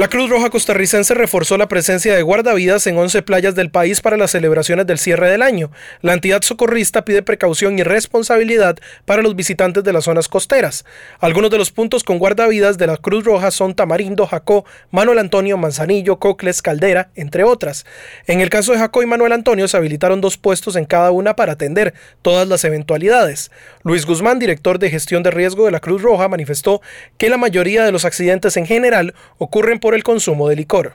La Cruz Roja costarricense reforzó la presencia de guardavidas en 11 playas del país para las celebraciones del cierre del año. La entidad socorrista pide precaución y responsabilidad para los visitantes de las zonas costeras. Algunos de los puntos con guardavidas de la Cruz Roja son Tamarindo, Jacó, Manuel Antonio, Manzanillo, Cocles, Caldera, entre otras. En el caso de Jacó y Manuel Antonio se habilitaron dos puestos en cada una para atender todas las eventualidades. Luis Guzmán, director de gestión de riesgo de la Cruz Roja, manifestó que la mayoría de los accidentes en general ocurren por el consumo de licor.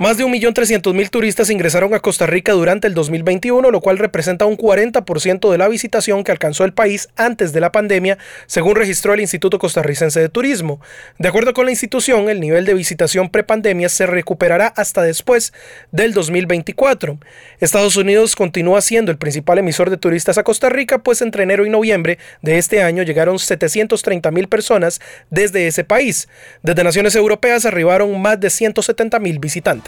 Más de 1.300.000 turistas ingresaron a Costa Rica durante el 2021, lo cual representa un 40% de la visitación que alcanzó el país antes de la pandemia, según registró el Instituto Costarricense de Turismo. De acuerdo con la institución, el nivel de visitación prepandemia se recuperará hasta después del 2024. Estados Unidos continúa siendo el principal emisor de turistas a Costa Rica, pues entre enero y noviembre de este año llegaron 730.000 personas desde ese país. Desde naciones europeas arribaron más de 170.000 visitantes.